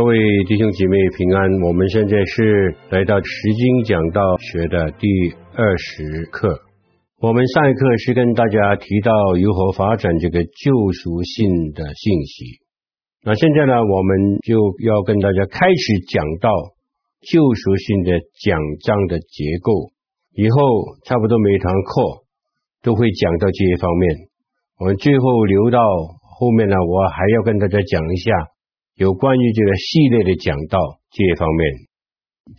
各位弟兄姐妹平安，我们现在是来到《世经讲道学》的第二十课。我们上一课是跟大家提到如何发展这个救赎性的信息。那现在呢，我们就要跟大家开始讲到救赎性的讲章的结构。以后差不多每堂课都会讲到这一方面。我们最后留到后面呢，我还要跟大家讲一下。有关于这个系列的讲道这一方面，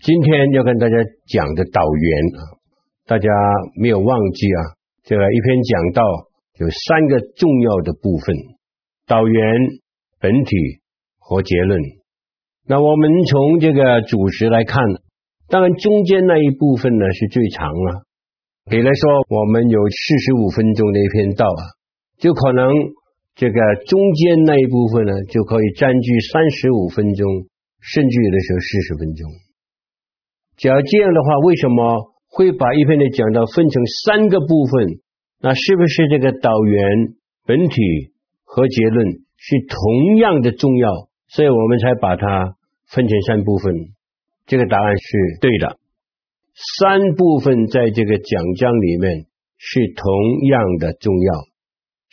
今天要跟大家讲的导言啊，大家没有忘记啊，这个一篇讲道有三个重要的部分：导言、本体和结论。那我们从这个主词来看，当然中间那一部分呢是最长了。比如说，我们有四十五分钟的一篇道啊，就可能。这个中间那一部分呢，就可以占据三十五分钟，甚至有的时候四十分钟。假如这样的话，为什么会把一篇的讲道分成三个部分？那是不是这个导言、本体和结论是同样的重要？所以我们才把它分成三部分。这个答案是对的。三部分在这个讲章里面是同样的重要。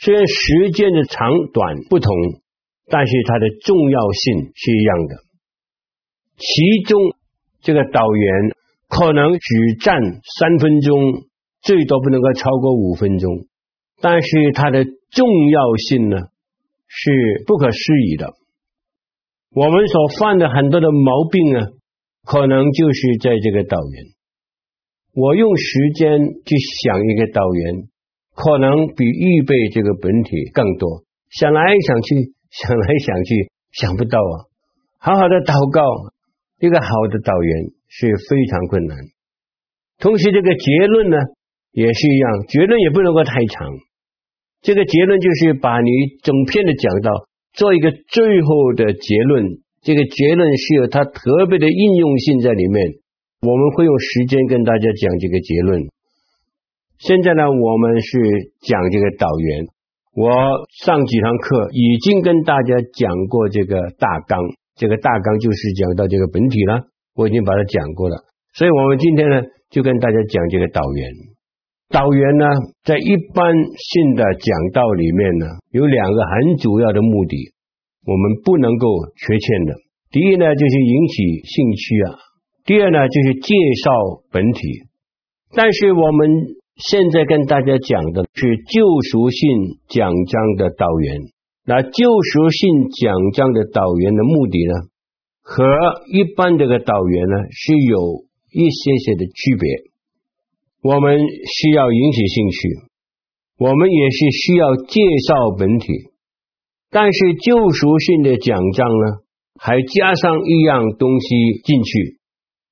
虽然时间的长短不同，但是它的重要性是一样的。其中这个导言可能只占三分钟，最多不能够超过五分钟，但是它的重要性呢是不可思议的。我们所犯的很多的毛病呢，可能就是在这个导言。我用时间去想一个导言。可能比预备这个本体更多，想来想去，想来想去，想不到啊！好好的祷告，一个好的导言是非常困难。同时，这个结论呢也是一样，结论也不能够太长。这个结论就是把你整篇的讲到做一个最后的结论，这个结论是有它特别的应用性在里面。我们会用时间跟大家讲这个结论。现在呢，我们是讲这个导员。我上几堂课已经跟大家讲过这个大纲，这个大纲就是讲到这个本体了。我已经把它讲过了，所以我们今天呢，就跟大家讲这个导员。导员呢，在一般性的讲道里面呢，有两个很主要的目的，我们不能够缺欠的。第一呢，就是引起兴趣啊；第二呢，就是介绍本体。但是我们现在跟大家讲的是救赎性讲章的导员。那救赎性讲章的导员的目的呢，和一般这个导员呢是有一些些的区别。我们需要引起兴趣，我们也是需要介绍本体。但是救赎性的讲章呢，还加上一样东西进去，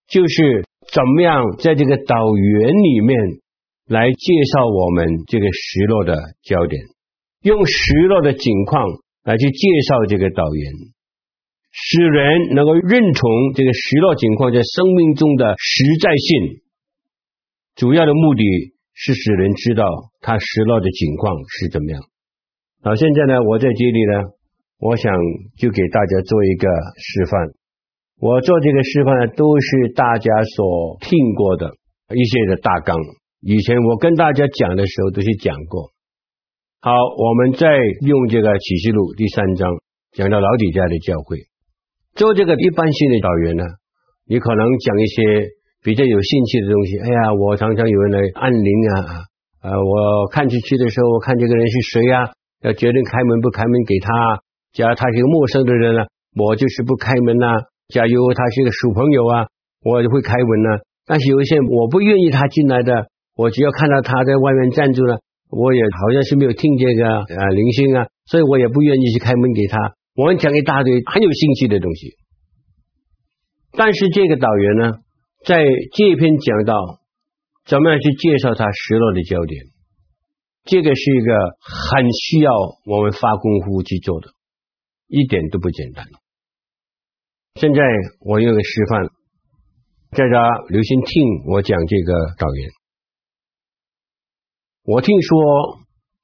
就是怎么样在这个导员里面。来介绍我们这个失落的焦点，用失落的景况来去介绍这个导言，使人能够认同这个实录景况在生命中的实在性。主要的目的是使人知道他失落的景况是怎么样。好，现在呢，我在这里呢，我想就给大家做一个示范。我做这个示范呢，都是大家所听过的一些的大纲。以前我跟大家讲的时候都是讲过。好，我们再用这个启示录第三章讲到老底家的教会，做这个一般性的导员呢，你可能讲一些比较有兴趣的东西。哎呀，我常常有人来按铃啊，呃，我看进去的时候，我看这个人是谁呀？要决定开门不开门给他。假如他是一个陌生的人呢，我就是不开门呐。假如他是一个熟朋友啊，我就会开门呐。但是有一些我不愿意他进来的。我只要看到他在外面站住了，我也好像是没有听这个啊铃声啊，所以我也不愿意去开门给他。我们讲一大堆很有兴趣的东西，但是这个导员呢，在这篇讲到怎么样去介绍他失落的焦点，这个是一个很需要我们发功夫去做的，一点都不简单。现在我有个示范，大家留心听我讲这个导员。我听说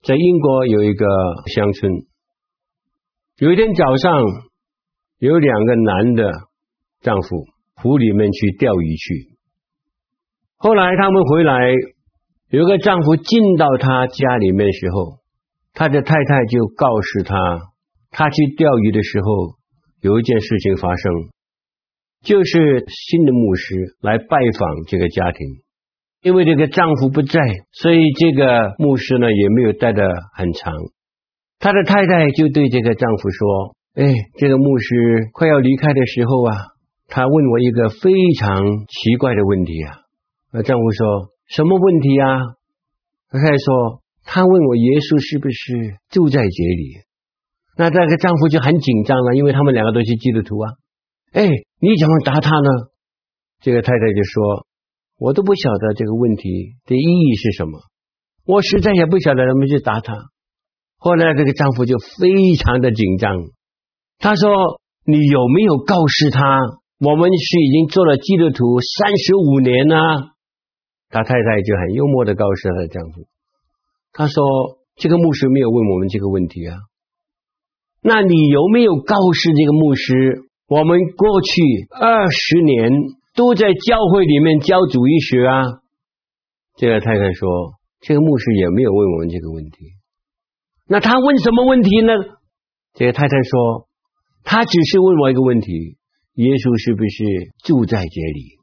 在英国有一个乡村，有一天早上有两个男的丈夫。湖里面去钓鱼去，后来他们回来，有个丈夫进到他家里面时候，他的太太就告诉他，他去钓鱼的时候有一件事情发生，就是新的牧师来拜访这个家庭，因为这个丈夫不在，所以这个牧师呢也没有待得很长。他的太太就对这个丈夫说：“哎，这个牧师快要离开的时候啊。”他问我一个非常奇怪的问题啊！那丈夫说什么问题啊？他还说他问我耶稣是不是住在这里？那这个丈夫就很紧张了，因为他们两个都是基督徒啊！哎，你怎么答他呢？这个太太就说：“我都不晓得这个问题的意义是什么，我实在也不晓得怎么去答他。”后来这个丈夫就非常的紧张，他说：“你有没有告诉他？”我们是已经做了基督徒三十五年呢，他太太就很幽默的告诉他的丈夫，他说：“这个牧师没有问我们这个问题啊，那你有没有告诉这个牧师，我们过去二十年都在教会里面教主义学啊？”这个太太说：“这个牧师也没有问我们这个问题，那他问什么问题呢？”这个太太说：“他只是问我一个问题。”耶稣是不是住在这里？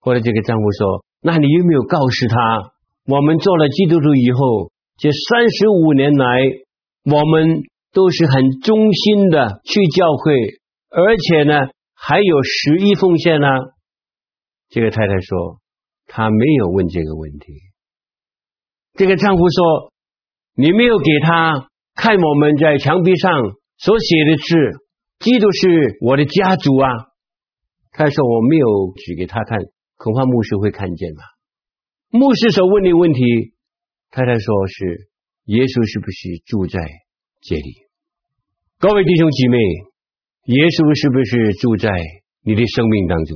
后来这个丈夫说：“那你有没有告诉他，我们做了基督徒以后，这三十五年来，我们都是很忠心的去教会，而且呢，还有十一奉献呢？”这个太太说：“他没有问这个问题。”这个丈夫说：“你没有给他看我们在墙壁上所写的字。”基督是我的家族啊！他说我没有指给他看，恐怕牧师会看见吧。牧师所问的问题，太太说是耶稣是不是住在这里？各位弟兄姐妹，耶稣是不是住在你的生命当中？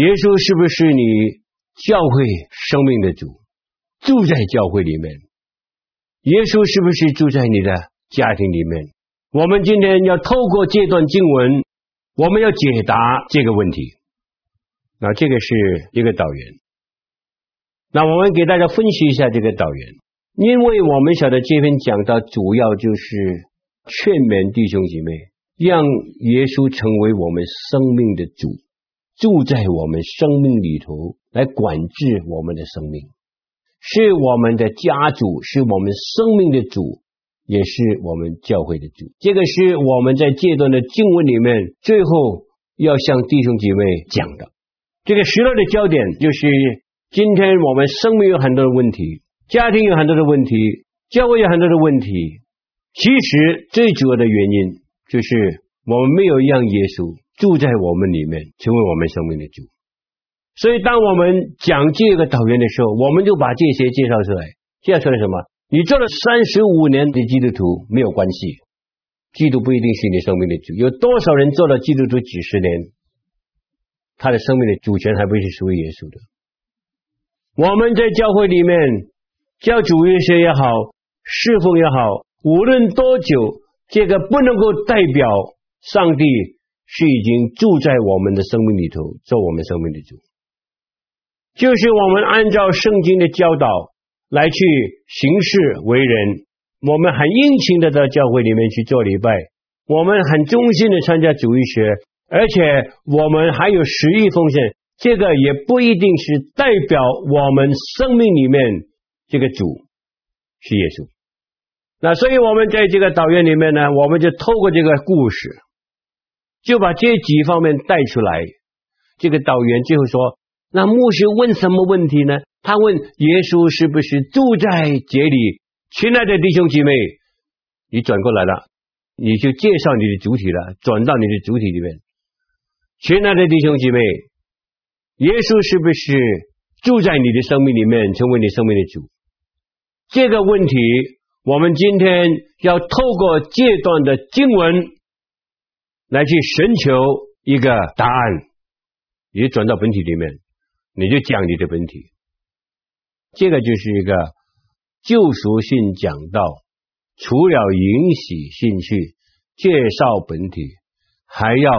耶稣是不是你教会生命的主？住在教会里面？耶稣是不是住在你的家庭里面？我们今天要透过这段经文，我们要解答这个问题。那这个是一个导言。那我们给大家分析一下这个导言，因为我们晓得这篇讲道主要就是劝勉弟兄姐妹，让耶稣成为我们生命的主，住在我们生命里头，来管制我们的生命，是我们的家主，是我们生命的主。也是我们教会的主，这个是我们在这段的经文里面最后要向弟兄姐妹讲的。这个失落的焦点就是今天我们生命有很多的问题，家庭有很多的问题，教会有很多的问题。其实最主要的原因就是我们没有让耶稣住在我们里面，成为我们生命的主。所以当我们讲这个导言的时候，我们就把这些介绍出来。介绍出来什么？你做了三十五年的基督徒没有关系，基督不一定是你生命的主。有多少人做了基督徒几十年，他的生命的主权还不是属于耶稣的？我们在教会里面教主日学也好，侍奉也好，无论多久，这个不能够代表上帝是已经住在我们的生命里头，做我们生命的主。就是我们按照圣经的教导。来去行事为人，我们很殷勤的到教会里面去做礼拜，我们很忠心的参加主义学，而且我们还有十一奉献，这个也不一定是代表我们生命里面这个主是耶稣。那所以我们在这个导言里面呢，我们就透过这个故事，就把这几方面带出来。这个导员最后说，那牧师问什么问题呢？他问耶稣是不是住在这里？亲爱的弟兄姐妹，你转过来了，你就介绍你的主体了，转到你的主体里面。亲爱的弟兄姐妹，耶稣是不是住在你的生命里面，成为你生命的主？这个问题，我们今天要透过这段的经文来去寻求一个答案。你转到本体里面，你就讲你的本体。这个就是一个救赎性讲道，除了引起兴趣，介绍本体，还要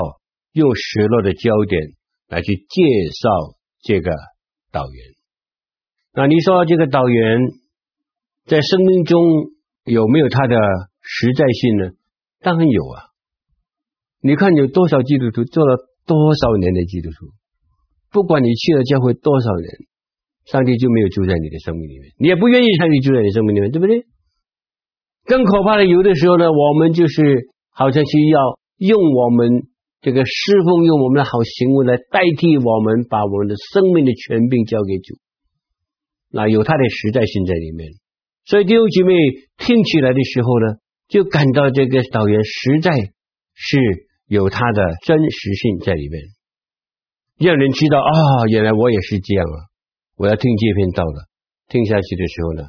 用失落的焦点。来去介绍这个导员，那你说这个导员在生命中有没有它的实在性呢？当然有啊！你看有多少基督徒做了多少年的基督徒，不管你去了教会多少年，上帝就没有住在你的生命里面，你也不愿意上帝住在你生命里面，对不对？更可怕的，有的时候呢，我们就是好像是要用我们。这个侍奉用我们的好行为来代替我们，把我们的生命的权柄交给主，那有它的实在性在里面。所以弟兄姐妹听起来的时候呢，就感到这个导缘实在是有它的真实性在里面，让人知道啊、原来我也是这样啊！我要听这篇道了。听下去的时候呢，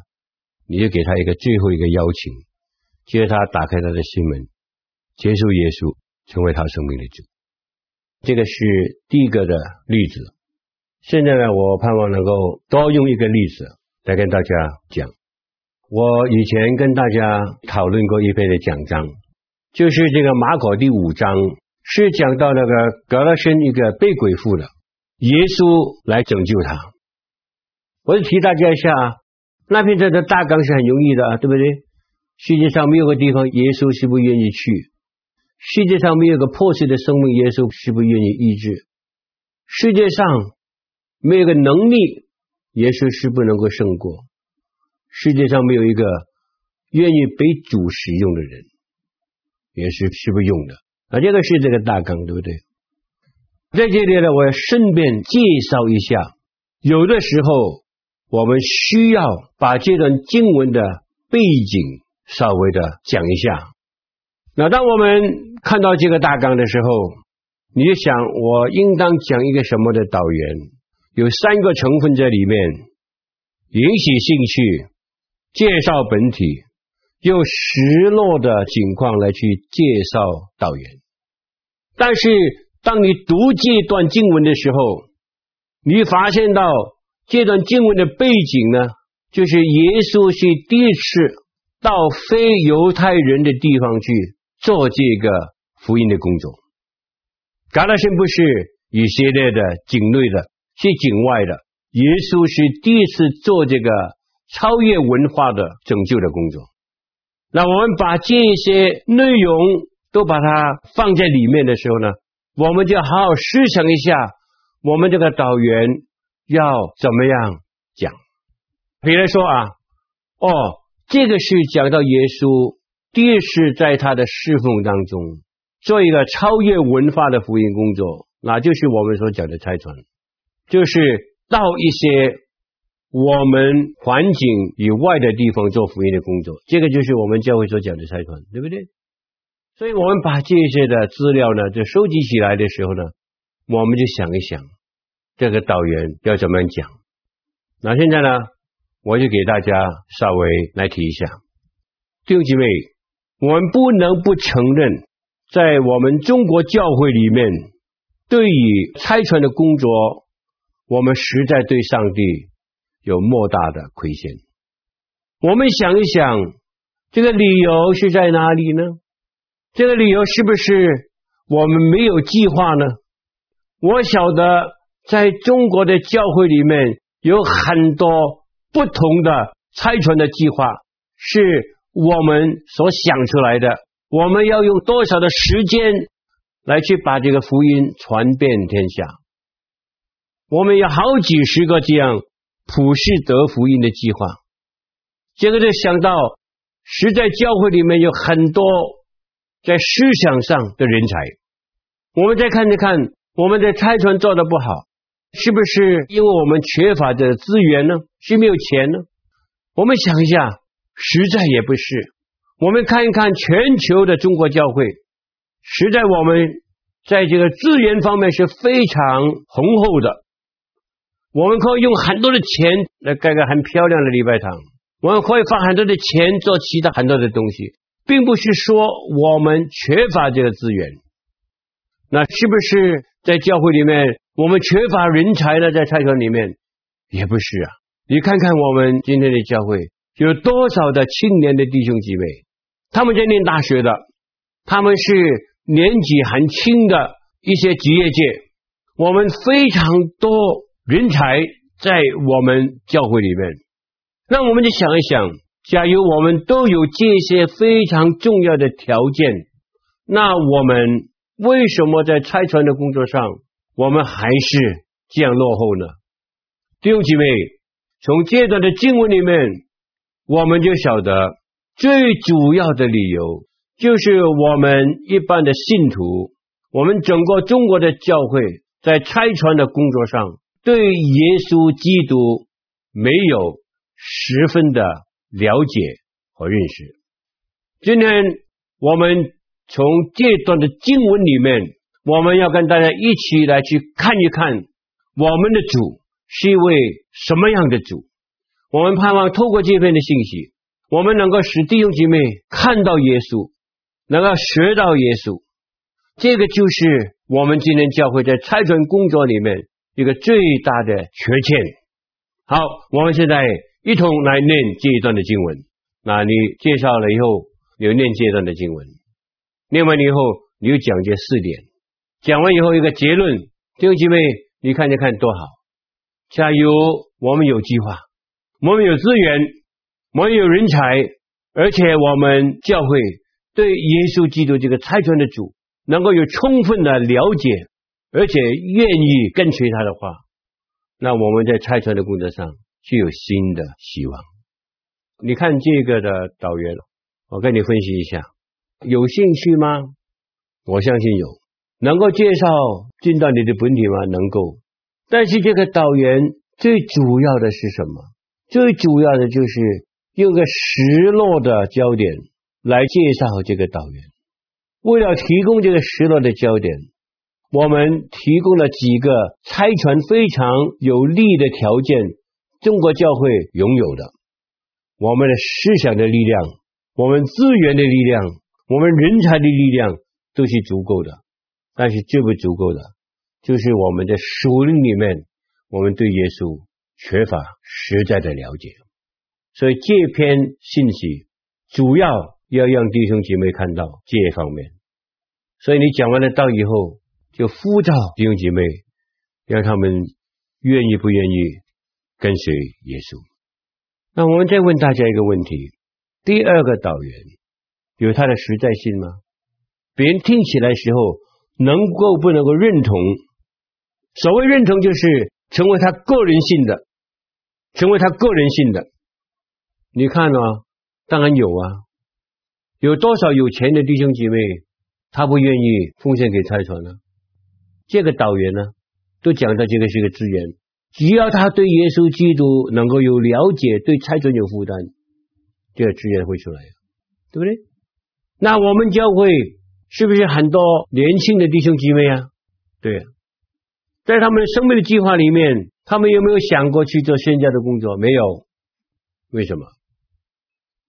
你就给他一个最后一个邀请，接着他打开他的心门，接受耶稣。成为他生命的主，这个是第一个的例子。现在呢，我盼望能够多用一个例子来跟大家讲。我以前跟大家讨论过一篇的讲章，就是这个马可第五章，是讲到那个格拉申一个被鬼附的，耶稣来拯救他。我就提大家一下，那篇的大纲是很容易的，对不对？世界上没有个地方，耶稣是不愿意去。世界上没有个破碎的生命，耶稣是不愿意医治。世界上没有个能力，耶稣是不能够胜过。世界上没有一个愿意被主使用的人，也是是不用的。啊，这个是这个大纲，对不对？在这里呢，我要顺便介绍一下，有的时候我们需要把这段经文的背景稍微的讲一下。那当我们看到这个大纲的时候，你就想我应当讲一个什么的导言？有三个成分在里面：引起兴趣、介绍本体，用失落的情况来去介绍导缘。但是当你读这段经文的时候，你发现到这段经文的背景呢，就是耶稣是第一次到非犹太人的地方去做这个。福音的工作，革拉申不是以色列的境内的，是境外的。耶稣是第一次做这个超越文化的拯救的工作。那我们把这些内容都把它放在里面的时候呢，我们就好好思想一下，我们这个导员要怎么样讲？比如说啊，哦，这个是讲到耶稣第一次在他的侍奉当中。做一个超越文化的福音工作，那就是我们所讲的拆船，就是到一些我们环境以外的地方做福音的工作，这个就是我们教会所讲的差传，对不对？所以我们把这些的资料呢，就收集起来的时候呢，我们就想一想，这个导员要怎么样讲。那现在呢，我就给大家稍微来提一下，弟兄姐妹，我们不能不承认。在我们中国教会里面，对于差传的工作，我们实在对上帝有莫大的亏欠。我们想一想，这个理由是在哪里呢？这个理由是不是我们没有计划呢？我晓得，在中国的教会里面有很多不同的差传的计划，是我们所想出来的。我们要用多少的时间来去把这个福音传遍天下？我们有好几十个这样普世得福音的计划。这个就想到，实在教会里面有很多在思想上的人才。我们再看一看，我们的差传做得不好，是不是因为我们缺乏的资源呢？是没有钱呢？我们想一下，实在也不是。我们看一看全球的中国教会，实在我们在这个资源方面是非常雄厚的。我们可以用很多的钱来盖个很漂亮的礼拜堂，我们可以花很多的钱做其他很多的东西，并不是说我们缺乏这个资源。那是不是在教会里面我们缺乏人才呢？在差传里面也不是啊。你看看我们今天的教会有多少的青年的弟兄姐妹，他们在念大学的，他们是年纪很轻的一些职业界，我们非常多。人才在我们教会里面，那我们就想一想，假如我们都有这些非常重要的条件，那我们为什么在拆船的工作上，我们还是这样落后呢？弟兄姐妹，从这段的经文里面，我们就晓得最主要的理由，就是我们一般的信徒，我们整个中国的教会，在拆船的工作上。对耶稣基督没有十分的了解和认识。今天我们从这段的经文里面，我们要跟大家一起来去看一看，我们的主是一位什么样的主。我们盼望透过这篇的信息，我们能够使弟兄姐妹看到耶稣，能够学到耶稣。这个就是我们今天教会在差传工作里面。一个最大的缺陷。好，我们现在一同来念这一段的经文。那你介绍了以后，你就念这一段的经文。念完了以后，你又讲这四点。讲完以后，一个结论。弟兄姐妹，你看，你看多好。假如！我们有计划，我们有资源，我们有人才，而且我们教会对耶稣基督这个差传的主，能够有充分的了解。而且愿意跟随他的话，那我们在拆船的工作上就有新的希望。你看这个的导员，我跟你分析一下，有兴趣吗？我相信有。能够介绍进到你的本体吗？能够。但是这个导员最主要的是什么？最主要的就是用个失落的焦点来介绍这个导员。为了提供这个失落的焦点。我们提供了几个差传非常有利的条件，中国教会拥有的，我们的思想的力量，我们资源的力量，我们人才的力量都是足够的，但是最不足够的，就是我们的属灵里面，我们对耶稣缺乏实在的了解，所以这篇信息主要要让弟兄姐妹看到这一方面，所以你讲完了道以后。就呼召弟兄姐妹，让他们愿意不愿意跟随耶稣。那我们再问大家一个问题：第二个导员有他的实在性吗？别人听起来时候能够不能够认同？所谓认同，就是成为他个人性的，成为他个人性的。你看啊，当然有啊，有多少有钱的弟兄姐妹，他不愿意奉献给差传呢？这个导员呢，都讲到这个是个资源，只要他对耶稣基督能够有了解，对差传有负担，这个资源会出来，对不对？那我们教会是不是很多年轻的弟兄姐妹啊？对啊，在他们生命的计划里面，他们有没有想过去做宣教的工作？没有，为什么？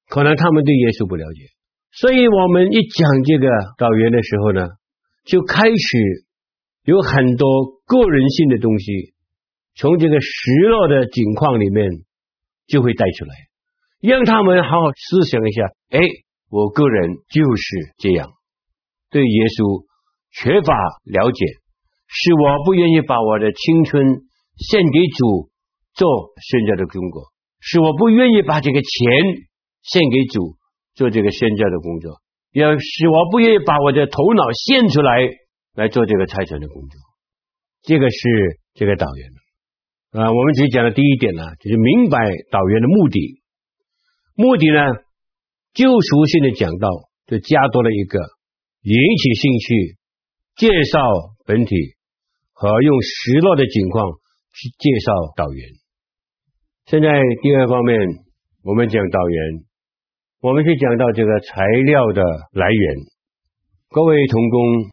可能他们对耶稣不了解。所以我们一讲这个导员的时候呢，就开始。有很多个人性的东西，从这个失落的境况里面就会带出来，让他们好好思想一下。哎，我个人就是这样，对耶稣缺乏了解，是我不愿意把我的青春献给主做宣教的工作，是我不愿意把这个钱献给主做这个宣教的工作，也是我不愿意把我的头脑献出来。来做这个差传的工作，这个是这个导员的啊。我们只讲的第一点呢，就是明白导员的目的。目的呢，救赎性的讲到就加多了一个引起兴趣、介绍本体和用失落的情况去介绍导员。现在第二方面，我们讲导员，我们去讲到这个材料的来源。各位同工。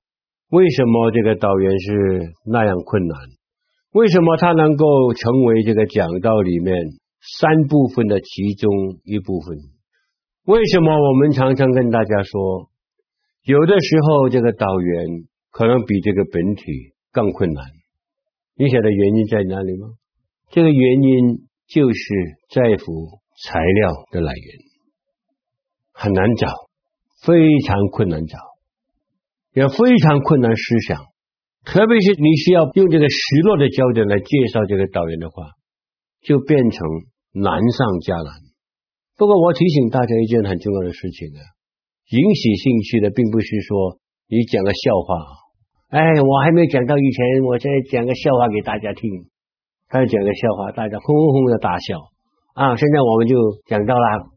为什么这个导员是那样困难？为什么他能够成为这个讲道里面三部分的其中一部分？为什么我们常常跟大家说，有的时候这个导员可能比这个本体更困难？你晓得原因在哪里吗？这个原因就是在乎材料的来源，很难找，非常困难找，也非常困难思想。特别是你需要用这个失落的焦点来介绍这个导员的话，就变成难上加难。不过我提醒大家一件很重要的事情啊，引起兴趣的并不是说你讲个笑话，哎，我还没讲到以前，我再讲个笑话给大家听。他讲个笑话，大家轰轰的大笑啊！现在我们就讲到了，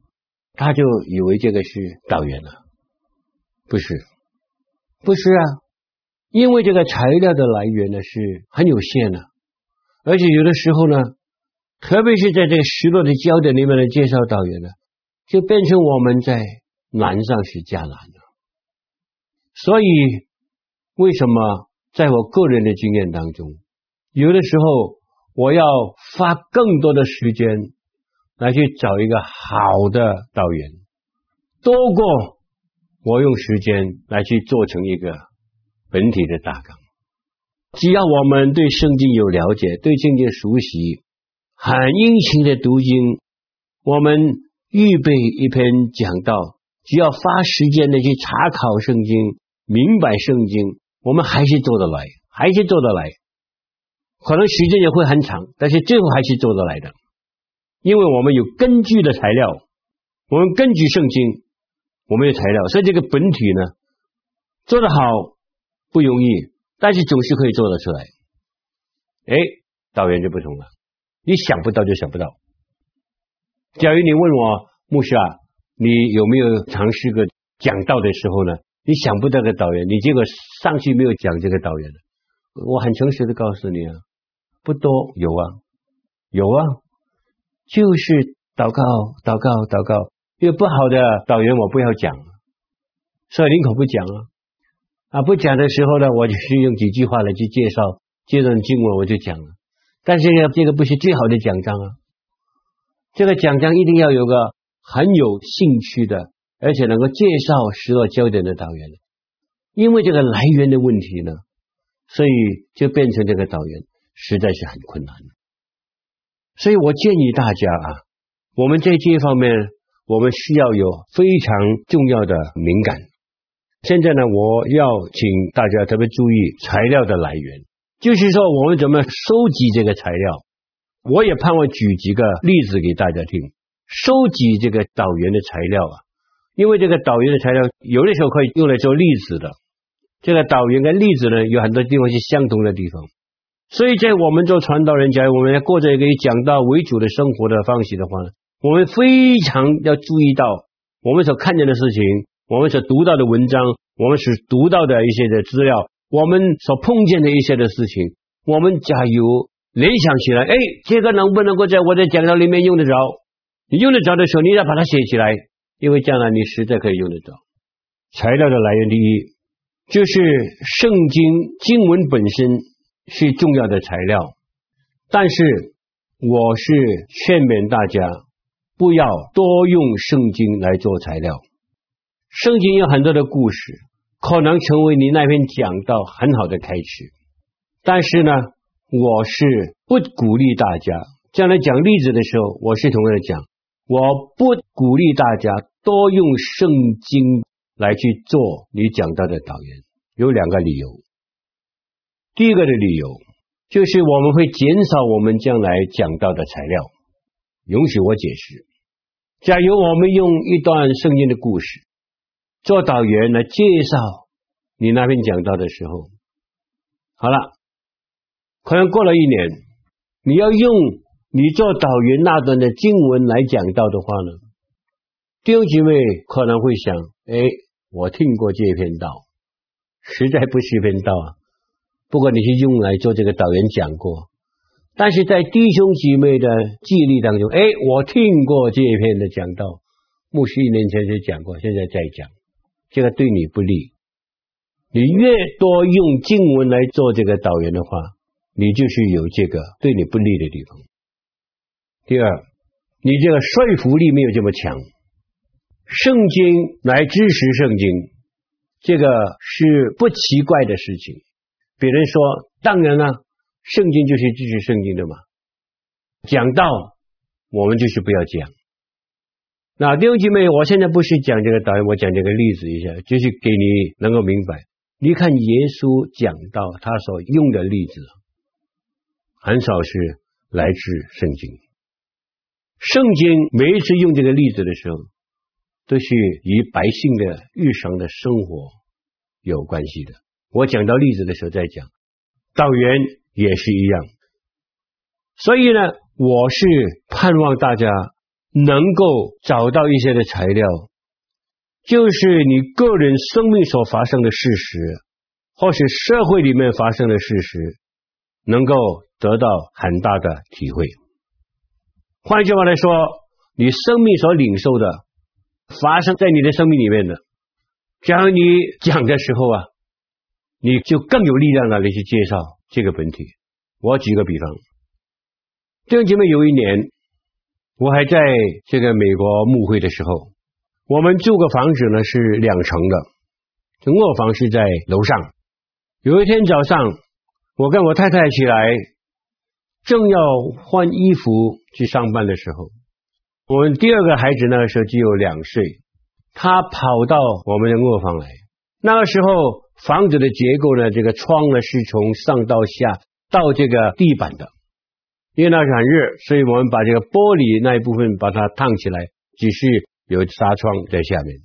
他就以为这个是导缘了，不是，不是啊。因为这个材料的来源呢是很有限的，而且有的时候呢，特别是在这个失落的焦点里面的介绍导缘呢，就变成我们在难上是加难了。所以，为什么在我个人的经验当中，有的时候我要花更多的时间来去找一个好的导演，多过我用时间来去做成一个。本体的大纲，只要我们对圣经有了解，对圣经熟悉，很殷勤的读经，我们预备一篇讲道，只要花时间的去查考圣经，明白圣经，我们还是做得来，还是做得来。可能时间也会很长，但是最后还是做得来的，因为我们有根据的材料，我们根据圣经，我们有材料，所以这个本体呢，做得好。不容易，但是总是可以做得出来。哎，导员就不同了，你想不到就想不到。假如你问我牧师啊，你有没有尝试过讲道的时候呢？你想不到的导员，你结果上去没有讲这个导员，我很诚实的告诉你啊，不多，有啊，有啊，就是祷告，祷告，祷告，有不好的导员我不要讲，所以宁可不讲啊。啊，不讲的时候呢，我就是用几句话来去介绍，这段经文我就讲了。但是呢，这个不是最好的讲章啊。这个讲章一定要有个很有兴趣的，而且能够介绍失落焦点的导员。因为这个来源的问题呢，所以就变成这个导员实在是很困难。所以我建议大家啊，我们在这方面，我们需要有非常重要的敏感。现在呢，我要请大家特别注意材料的来源，就是说我们怎么收集这个材料。我也盼望举几个例子给大家听。收集这个导缘的材料啊，因为这个导缘的材料有的时候可以用来做例子的。这个导缘跟例子呢，有很多地方是相同的地方。所以在我们做传道人，假如我们要过着一个以讲道为主的生活的方式的话呢，我们非常要注意到我们所看见的事情。我们所读到的文章，我们所读到的一些的资料，我们所碰见的一些的事情，我们假如联想起来，哎，这个能不能够在我的讲道里面用得着？你用得着的时候，你要把它写起来，因为将来你实在可以用得着。材料的来源第一，就是圣经经文本身是重要的材料，但是我是劝勉大家不要多用圣经来做材料。圣经有很多的故事，可能成为你那篇讲道很好的开始。但是呢，我是不鼓励大家将来讲例子的时候，我是同样讲，我不鼓励大家多用圣经来去做你讲到的导言。有两个理由。第一个的理由就是我们会减少我们将来讲到的材料。允许我解释，假如我们用一段圣经的故事。做导员来介绍你那边讲道的时候，好了，可能过了一年，你要用你做导员那段的经文来讲道的话呢，弟兄姐妹可能会想：哎，我听过这篇道，实在不是篇道啊。不过你是用来做这个导员讲过，但是在弟兄姐妹的记忆当中，哎，我听过这一篇的讲道，牧师一年前就讲过，现在再讲。这个对你不利。你越多用经文来做这个导言的话，你就是有这个对你不利的地方。第二，你这个说服力没有这么强。圣经来支持圣经，这个是不奇怪的事情。别人说，当然了，圣经就是支持圣经的嘛。讲道，我们就是不要讲。那弟兄姐妹，我现在不是讲这个导演，我讲这个例子一下，就是给你能够明白。你看耶稣讲道，他所用的例子，很少是来自圣经。圣经每一次用这个例子的时候，都是与百姓的日常的生活有关系的。我讲到例子的时候再讲，导员也是一样。所以呢，我是盼望大家。能够找到一些的材料，就是你个人生命所发生的事实，或是社会里面发生的事实，能够得到很大的体会。换句话来说，你生命所领受的，发生在你的生命里面的，假如你讲的时候啊，你就更有力量的来去介绍这个本体。我举个比方，弟兄姐妹，有一年。我还在这个美国牧会的时候，我们住个房子呢是两层的，卧房是在楼上。有一天早上，我跟我太太起来，正要换衣服去上班的时候，我们第二个孩子那个时候只有两岁，他跑到我们的卧房来。那个时候房子的结构呢，这个窗呢是从上到下到这个地板的。因为那是很热，所以我们把这个玻璃那一部分把它烫起来，只是有纱窗在下面。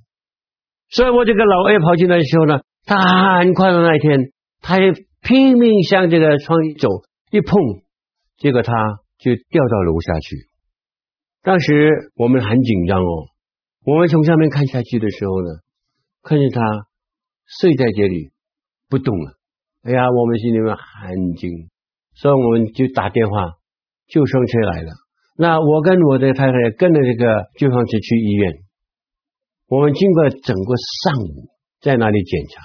所以我这个老二跑进来的时候呢，他很快的那一天，他也拼命向这个窗一走，一碰，结果他就掉到楼下去。当时我们很紧张哦，我们从上面看下去的时候呢，看见他睡在这里不动了。哎呀，我们心里面很惊，所以我们就打电话。救生车来了，那我跟我的太太跟着这个救生车去医院。我们经过整个上午在那里检查，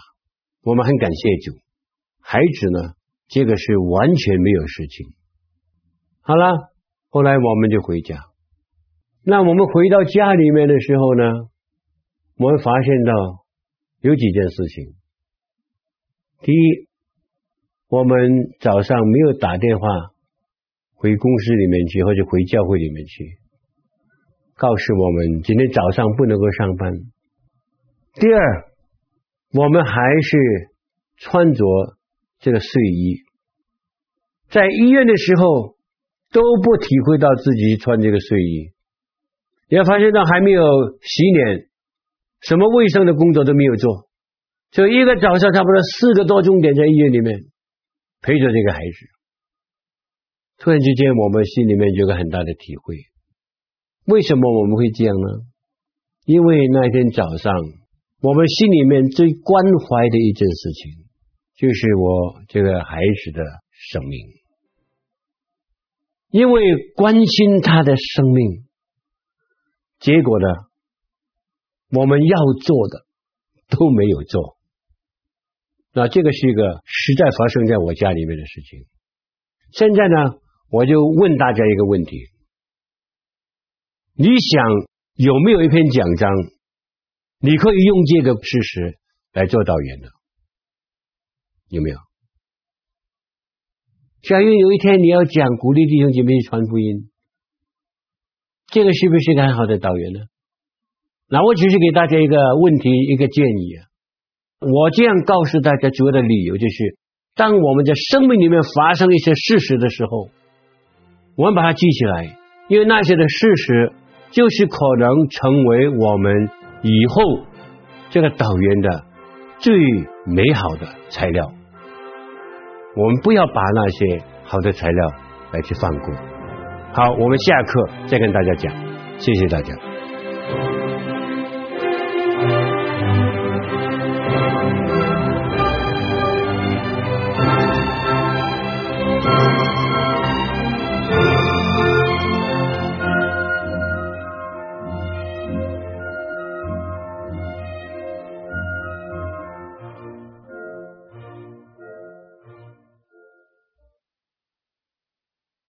我们很感谢主。孩子呢，这个是完全没有事情。好了，后来我们就回家。那我们回到家里面的时候呢，我们发现到有几件事情。第一，我们早上没有打电话。回公司里面去，或者回教会里面去，告诉我们今天早上不能够上班。第二，我们还是穿着这个睡衣，在医院的时候都不体会到自己穿这个睡衣，也发现到还没有洗脸，什么卫生的工作都没有做，就一个早上差不多四个多钟点在医院里面陪着这个孩子。突然之间，我们心里面有个很大的体会。为什么我们会这样呢？因为那天早上，我们心里面最关怀的一件事情，就是我这个孩子的生命。因为关心他的生命，结果呢，我们要做的都没有做。那这个是一个实在发生在我家里面的事情。现在呢？我就问大家一个问题：你想有没有一篇讲章，你可以用这个事实来做导言的？有没有？假如有一天你要讲鼓励弟兄姐妹传福音，这个是不是一个很好的导言呢？那我只是给大家一个问题，一个建议啊。我这样告诉大家主要的理由就是，当我们在生命里面发生一些事实的时候。我们把它记起来，因为那些的事实就是可能成为我们以后这个导员的最美好的材料。我们不要把那些好的材料来去放过。好，我们下课再跟大家讲。谢谢大家。